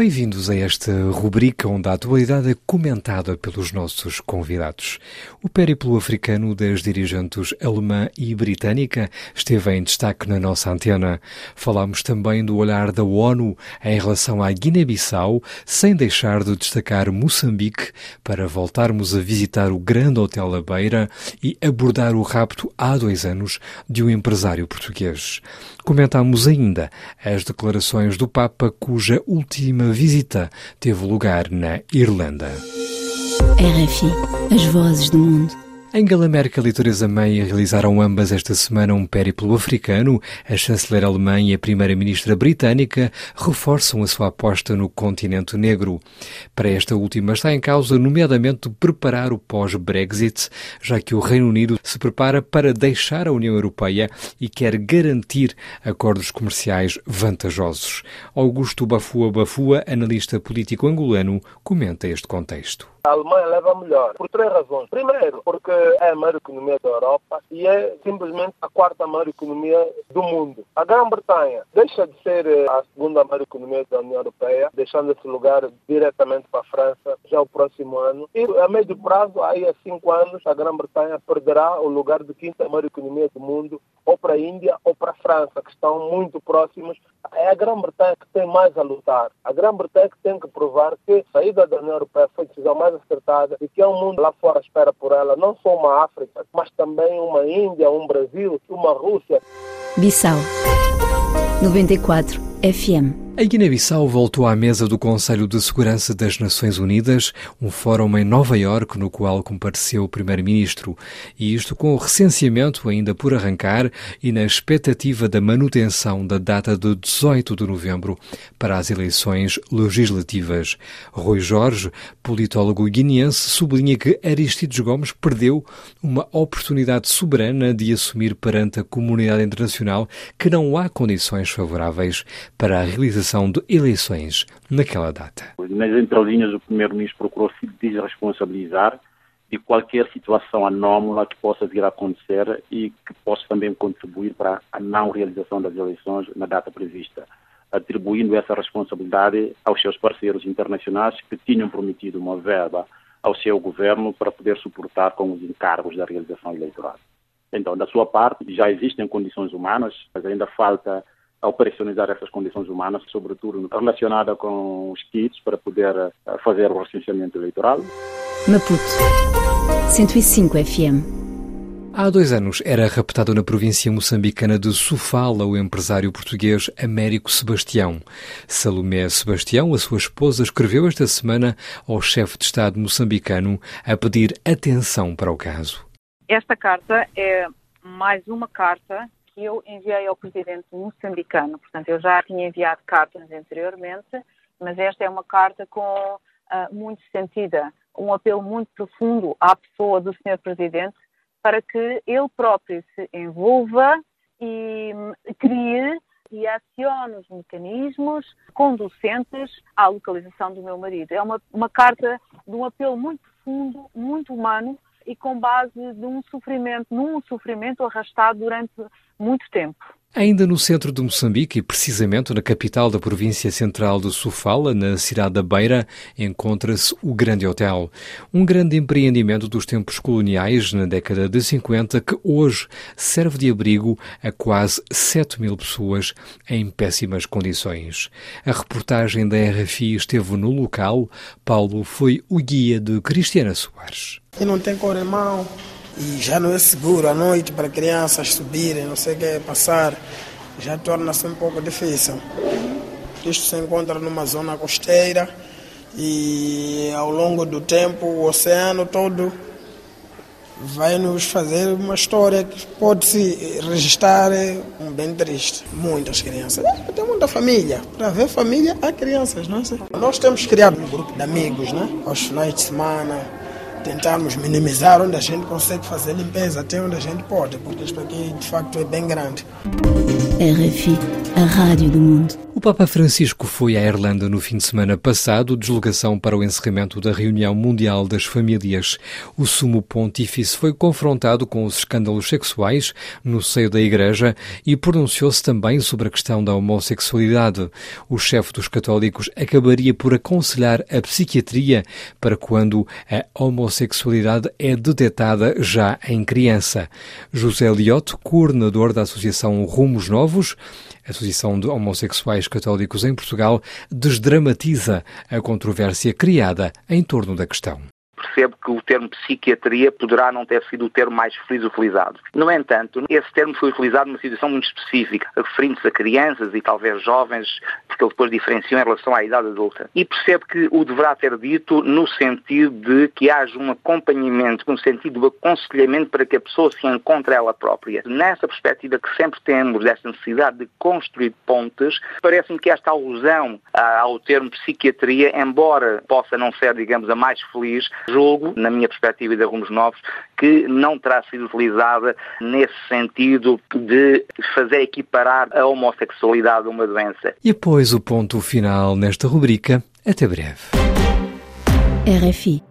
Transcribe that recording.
Bem-vindos a esta rubrica onde a atualidade é comentada pelos nossos convidados. O périplo africano das dirigentes alemã e britânica esteve em destaque na nossa antena. Falámos também do olhar da ONU em relação à Guiné-Bissau, sem deixar de destacar Moçambique, para voltarmos a visitar o Grande Hotel La Beira e abordar o rapto há dois anos de um empresário português. Comentamos ainda as declarações do Papa, cuja última visita teve lugar na Irlanda. RFI, as vozes do mundo. Angela Merkel e Theresa May realizaram ambas esta semana um périplo africano. A chanceler alemã e a primeira-ministra britânica reforçam a sua aposta no continente negro. Para esta última está em causa, nomeadamente, preparar o pós-Brexit, já que o Reino Unido se prepara para deixar a União Europeia e quer garantir acordos comerciais vantajosos. Augusto Bafua Bafua, analista político angolano, comenta este contexto. A Alemanha leva melhor, por três razões. Primeiro, porque é a maior economia da Europa e é simplesmente a quarta maior economia do mundo. A Grã-Bretanha deixa de ser eh, a segunda maior economia da União Europeia, deixando esse lugar diretamente para a França já o próximo ano. E a médio prazo, aí a cinco anos, a Grã-Bretanha perderá o lugar de quinta maior economia do mundo, ou para a Índia ou para a França, que estão muito próximos. É a Grã-Bretanha que tem mais a lutar. A Grã-Bretanha que tem que provar que a saída da União Europeia foi a decisão mais acertada e que é um mundo lá fora espera por ela, não só uma África, mas também uma Índia, um Brasil, uma Rússia. Bissau 94 FM a Guiné-Bissau voltou à mesa do Conselho de Segurança das Nações Unidas, um fórum em Nova Iorque no qual compareceu o primeiro-ministro, e isto com o recenseamento ainda por arrancar e na expectativa da manutenção da data de 18 de novembro para as eleições legislativas. Rui Jorge, politólogo guineense, sublinha que Aristides Gomes perdeu uma oportunidade soberana de assumir perante a comunidade internacional que não há condições favoráveis para a realização de eleições naquela data. Nas entrelinhas, o Primeiro-Ministro procurou se desresponsabilizar de qualquer situação anómala que possa vir a acontecer e que possa também contribuir para a não realização das eleições na data prevista, atribuindo essa responsabilidade aos seus parceiros internacionais que tinham prometido uma verba ao seu governo para poder suportar com os encargos da realização eleitoral. Então, da sua parte, já existem condições humanas, mas ainda falta a operacionalizar essas condições humanas, sobretudo relacionada com os kits para poder eh, fazer o recenseamento eleitoral. Maputo 105 FM Há dois anos era raptado na província moçambicana de Sofala o empresário português Américo Sebastião. Salomé Sebastião, a sua esposa, escreveu esta semana ao chefe de Estado moçambicano a pedir atenção para o caso. Esta carta é mais uma carta que eu enviei ao presidente moçambicano. Portanto, eu já tinha enviado cartas anteriormente, mas esta é uma carta com uh, muito sentida, um apelo muito profundo à pessoa do senhor presidente para que ele próprio se envolva e crie e acione os mecanismos conducentes à localização do meu marido. É uma, uma carta de um apelo muito profundo, muito humano e com base de um sofrimento, num sofrimento arrastado durante muito tempo. Ainda no centro de Moçambique e precisamente na capital da província central de Sofala, na cidade da Beira, encontra-se o Grande Hotel, um grande empreendimento dos tempos coloniais na década de 50 que hoje serve de abrigo a quase 7 mil pessoas em péssimas condições. A reportagem da RFI esteve no local. Paulo foi o guia de Cristiana Soares. E não tem corrimão e já não é seguro à noite para crianças subirem, não sei o que, passar, já torna-se um pouco difícil. Isto se encontra numa zona costeira e ao longo do tempo o oceano todo vai nos fazer uma história que pode se registrar um bem triste. Muitas crianças, tem muita família. Para ver família, há crianças, não é? Nós temos criado um grupo de amigos, né? Aos finais de semana, tentarmos minimizar onde a gente consegue fazer limpeza, até onde a gente pode, porque isto aqui de facto é bem grande. RFI, a rádio do mundo. O Papa Francisco foi à Irlanda no fim de semana passado, deslocação para o encerramento da reunião mundial das famílias. O sumo pontífice foi confrontado com os escândalos sexuais no seio da Igreja e pronunciou-se também sobre a questão da homossexualidade. O chefe dos católicos acabaria por aconselhar a psiquiatria para quando a homossexualidade é detectada já em criança. José Liotte, coordenador da Associação Novos, Associação de Homossexuais Católicos em Portugal, desdramatiza a controvérsia criada em torno da questão percebo que o termo psiquiatria poderá não ter sido o termo mais feliz utilizado. No entanto, esse termo foi utilizado numa situação muito específica, referindo-se a crianças e talvez jovens, porque ele depois diferenciou em relação à idade adulta. E percebo que o deverá ter dito no sentido de que haja um acompanhamento, no sentido do aconselhamento para que a pessoa se encontre ela própria. Nessa perspectiva que sempre temos desta necessidade de construir pontes, parece-me que esta alusão ao termo psiquiatria, embora possa não ser, digamos, a mais feliz, jogo, na minha perspectiva e de Rumos Novos, que não terá sido utilizada nesse sentido de fazer equiparar a homossexualidade a uma doença. E após o ponto final nesta rubrica, até breve. RFI